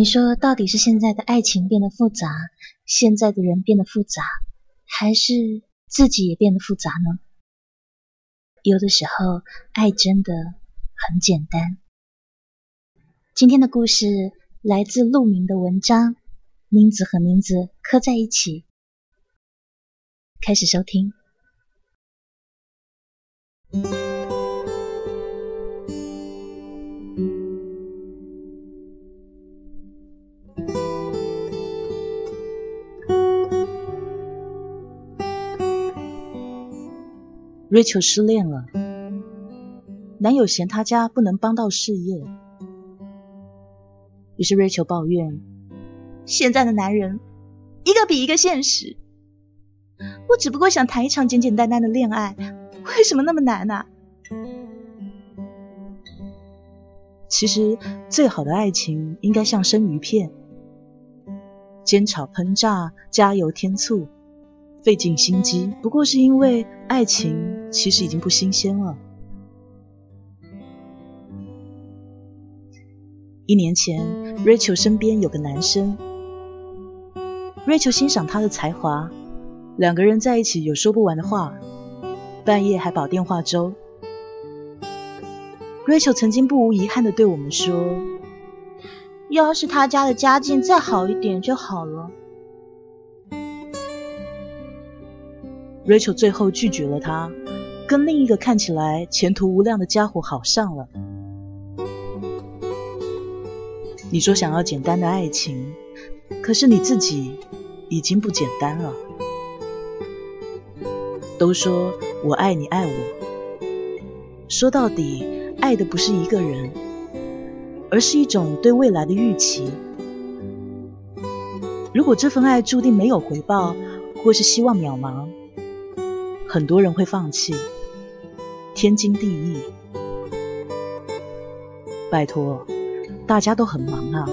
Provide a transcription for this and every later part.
你说，到底是现在的爱情变得复杂，现在的人变得复杂，还是自己也变得复杂呢？有的时候，爱真的很简单。今天的故事来自陆明的文章，名字和名字刻在一起。开始收听。Rachel 失恋了，男友嫌他家不能帮到事业，于是 Rachel 抱怨：现在的男人一个比一个现实。我只不过想谈一场简简单单的恋爱，为什么那么难呢？其实最好的爱情应该像生鱼片，煎炒烹炸，加油添醋。费尽心机，不过是因为爱情其实已经不新鲜了。一年前，Rachel 身边有个男生，Rachel 欣赏他的才华，两个人在一起有说不完的话，半夜还煲电话粥。Rachel 曾经不无遗憾的对我们说：“要是他家的家境再好一点就好了。” Rachel 最后拒绝了他，跟另一个看起来前途无量的家伙好上了。你说想要简单的爱情，可是你自己已经不简单了。都说我爱你爱我，说到底，爱的不是一个人，而是一种对未来的预期。如果这份爱注定没有回报，或是希望渺茫。很多人会放弃，天经地义。拜托，大家都很忙啊。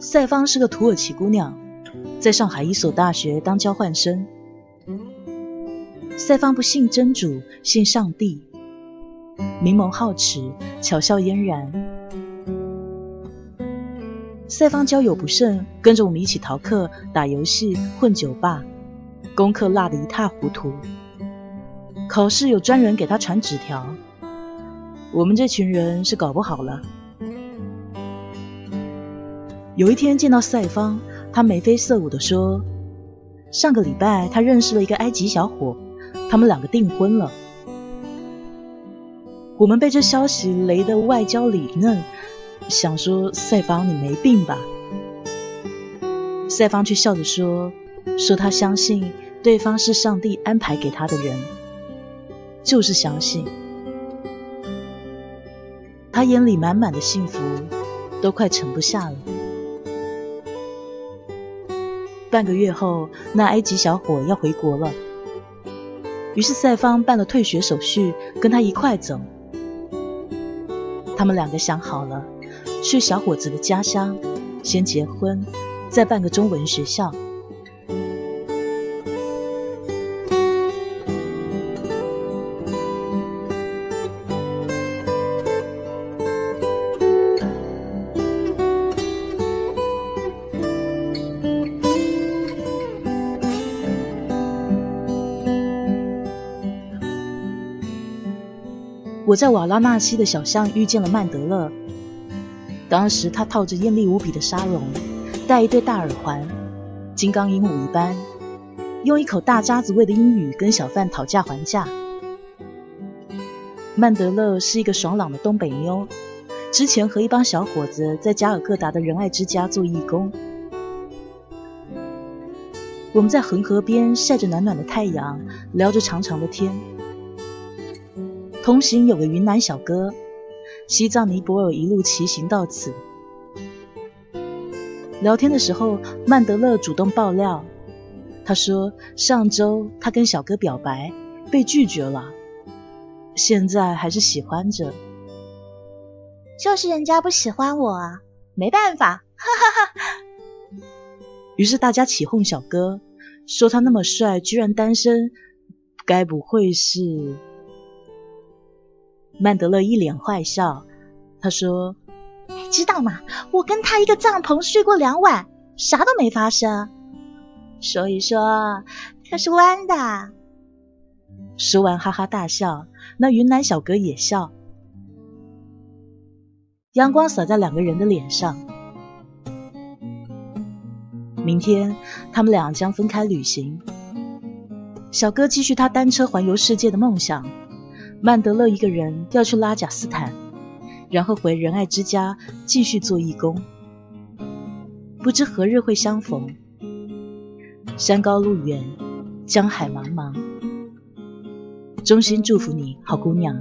赛芳是个土耳其姑娘，在上海一所大学当交换生。赛方不信真主，信上帝，明眸皓齿，巧笑嫣然。赛方交友不慎，跟着我们一起逃课、打游戏、混酒吧，功课落得一塌糊涂。考试有专人给他传纸条，我们这群人是搞不好了。有一天见到赛方，他眉飞色舞地说：“上个礼拜他认识了一个埃及小伙。”他们两个订婚了，我们被这消息雷得外焦里嫩，想说赛方你没病吧？赛方却笑着说：“说他相信对方是上帝安排给他的人，就是相信。”他眼里满满的幸福，都快盛不下了。半个月后，那埃及小伙要回国了。于是赛方办了退学手续，跟他一块走。他们两个想好了，去小伙子的家乡，先结婚，再办个中文学校。我在瓦拉纳西的小巷遇见了曼德勒。当时他套着艳丽无比的纱笼，戴一对大耳环，金刚鹦鹉一般，用一口大渣子味的英语跟小贩讨价还价。曼德勒是一个爽朗的东北妞，之前和一帮小伙子在加尔各答的仁爱之家做义工。我们在恒河边晒着暖暖的太阳，聊着长长的天。同行有个云南小哥，西藏、尼泊尔一路骑行到此。聊天的时候，曼德勒主动爆料，他说上周他跟小哥表白，被拒绝了，现在还是喜欢着。就是人家不喜欢我啊，没办法，哈哈哈。于是大家起哄小哥，说他那么帅，居然单身，该不会是？曼德勒一脸坏笑，他说：“知道吗？我跟他一个帐篷睡过两晚，啥都没发生。所以说他是弯的。”说完哈哈大笑，那云南小哥也笑。阳光洒在两个人的脸上。明天他们俩将分开旅行。小哥继续他单车环游世界的梦想，曼德勒一个人要去拉贾斯坦，然后回仁爱之家继续做义工。不知何日会相逢。山高路远，江海茫茫。衷心祝福你，好姑娘。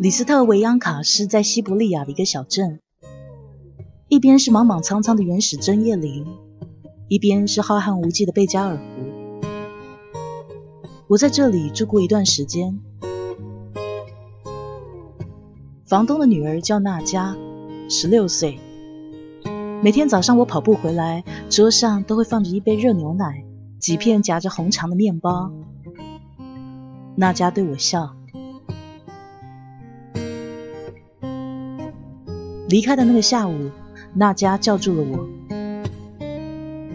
李斯特维扬卡是在西伯利亚的一个小镇，一边是莽莽苍苍的原始针叶林，一边是浩瀚无际的贝加尔湖。我在这里住过一段时间。房东的女儿叫娜佳，十六岁。每天早上我跑步回来，桌上都会放着一杯热牛奶，几片夹着红肠的面包。娜佳对我笑。离开的那个下午，娜佳叫住了我。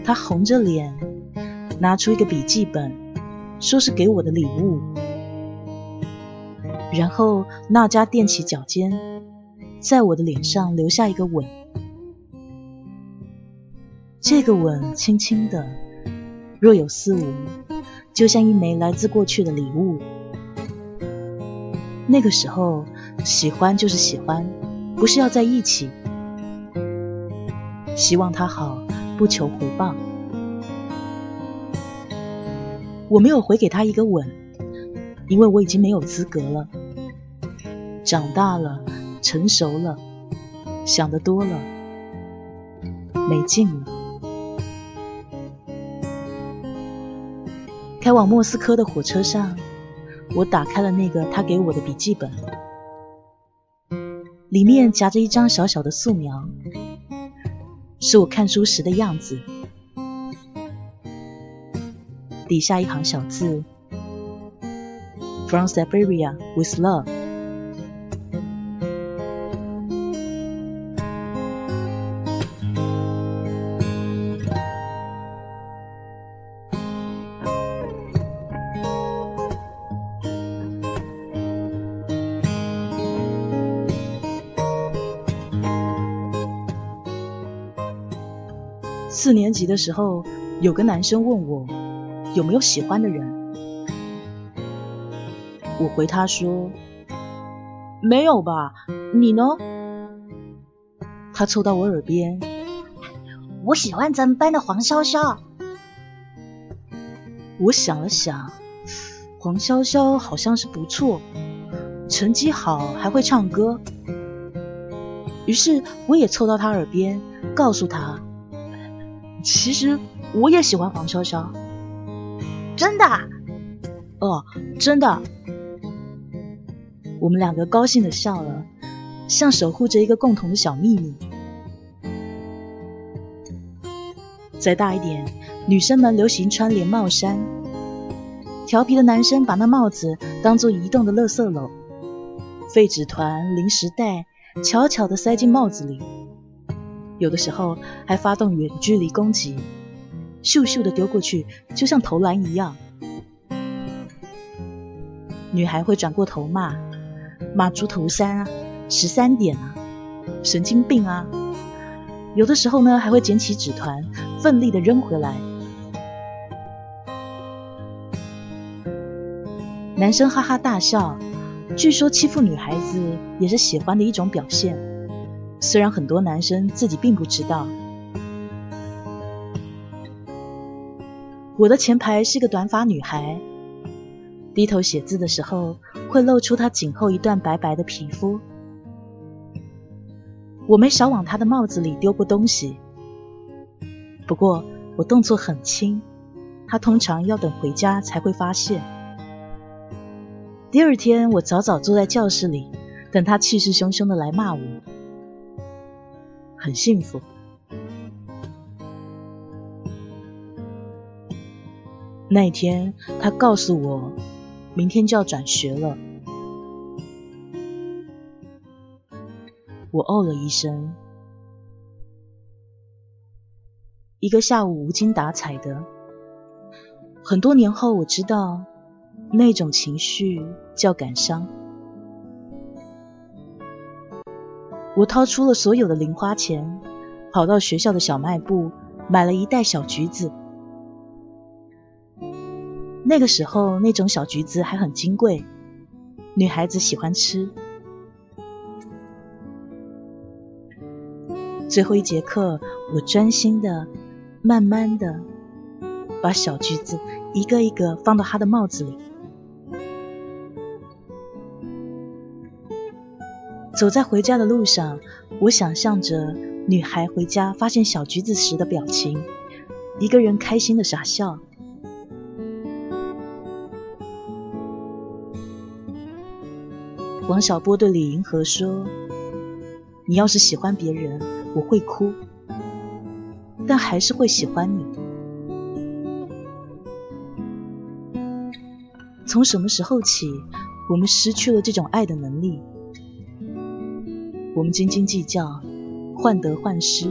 她红着脸，拿出一个笔记本，说是给我的礼物。然后娜佳踮起脚尖，在我的脸上留下一个吻。这个吻轻轻的，若有似无，就像一枚来自过去的礼物。那个时候，喜欢就是喜欢。不是要在一起，希望他好，不求回报。我没有回给他一个吻，因为我已经没有资格了。长大了，成熟了，想得多了，没劲了。开往莫斯科的火车上，我打开了那个他给我的笔记本。里面夹着一张小小的素描，是我看书时的样子。底下一行小字：From Siberia with love。四年级的时候，有个男生问我有没有喜欢的人，我回他说没有吧，你呢？他凑到我耳边，我喜欢咱们班的黄潇潇。我想了想，黄潇潇好像是不错，成绩好，还会唱歌。于是我也凑到他耳边，告诉他。其实我也喜欢黄潇潇，真的？哦，真的。我们两个高兴的笑了，像守护着一个共同的小秘密。再大一点，女生们流行穿连帽衫，调皮的男生把那帽子当做移动的垃圾篓，废纸团、零食袋悄悄的塞进帽子里。有的时候还发动远距离攻击，咻咻的丢过去，就像投篮一样。女孩会转过头骂，骂猪头三啊，十三点啊，神经病啊。有的时候呢，还会捡起纸团，奋力的扔回来。男生哈哈大笑，据说欺负女孩子也是喜欢的一种表现。虽然很多男生自己并不知道，我的前排是个短发女孩，低头写字的时候会露出她颈后一段白白的皮肤。我没少往她的帽子里丢过东西，不过我动作很轻，她通常要等回家才会发现。第二天，我早早坐在教室里，等她气势汹汹的来骂我，很幸福。那天，他告诉我，明天就要转学了。我哦了一声。一个下午无精打采的，很多年后，我知道那种情绪叫感伤。我掏出了所有的零花钱，跑到学校的小卖部，买了一袋小橘子。那个时候，那种小橘子还很金贵，女孩子喜欢吃。最后一节课，我专心的、慢慢的把小橘子一个一个放到她的帽子里。走在回家的路上，我想象着女孩回家发现小橘子时的表情，一个人开心的傻笑。王小波对李银河说：“你要是喜欢别人，我会哭，但还是会喜欢你。从什么时候起，我们失去了这种爱的能力？我们斤斤计较，患得患失，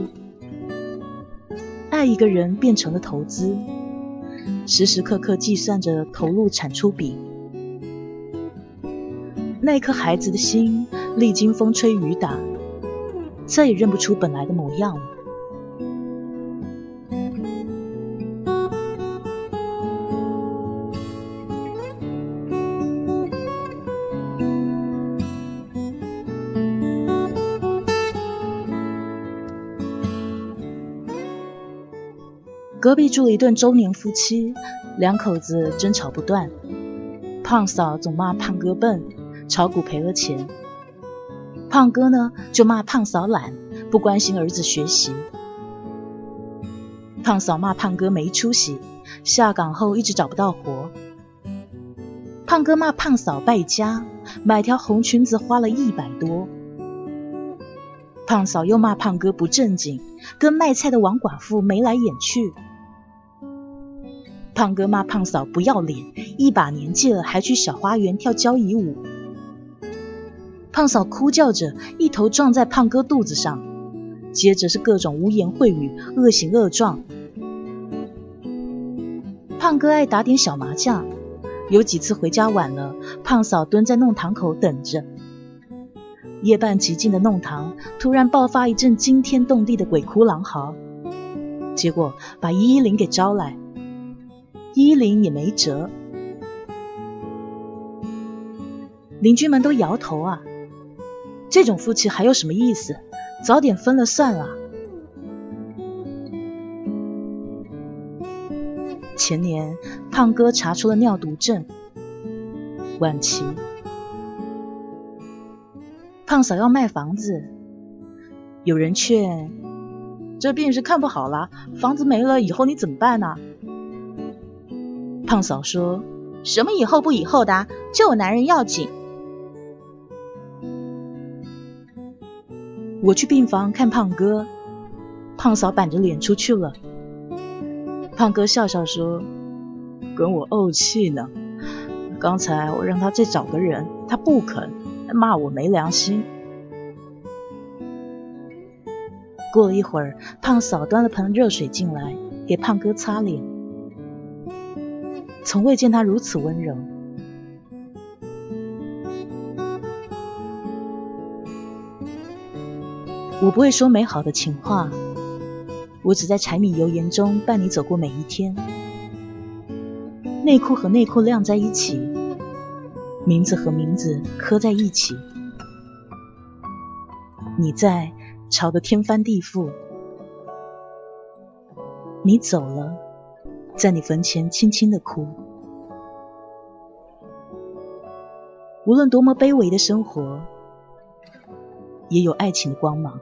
爱一个人变成了投资，时时刻刻计算着投入产出比。”那颗孩子的心，历经风吹雨打，再也认不出本来的模样了。隔壁住了一对中年夫妻，两口子争吵不断，胖嫂总骂胖哥笨。炒股赔了钱，胖哥呢就骂胖嫂懒，不关心儿子学习。胖嫂骂胖哥没出息，下岗后一直找不到活。胖哥骂胖嫂败家，买条红裙子花了一百多。胖嫂又骂胖哥不正经，跟卖菜的王寡妇眉来眼去。胖哥骂胖嫂不要脸，一把年纪了还去小花园跳交谊舞。胖嫂哭叫着，一头撞在胖哥肚子上，接着是各种污言秽语、恶行恶状。胖哥爱打点小麻将，有几次回家晚了，胖嫂蹲在弄堂口等着。夜半寂静的弄堂，突然爆发一阵惊天动地的鬼哭狼嚎，结果把一一零给招来，一一零也没辙。邻居们都摇头啊。这种夫妻还有什么意思？早点分了算了。前年胖哥查出了尿毒症，晚期。胖嫂要卖房子，有人劝，这病是看不好了，房子没了以后你怎么办呢？胖嫂说：“什么以后不以后的，就我男人要紧。”我去病房看胖哥，胖嫂板着脸出去了。胖哥笑笑说：“跟我怄气呢。刚才我让他再找个人，他不肯，骂我没良心。”过了一会儿，胖嫂端了盆热水进来，给胖哥擦脸。从未见他如此温柔。我不会说美好的情话，我只在柴米油盐中伴你走过每一天。内裤和内裤晾在一起，名字和名字刻在一起。你在吵得天翻地覆，你走了，在你坟前轻轻的哭。无论多么卑微的生活，也有爱情的光芒。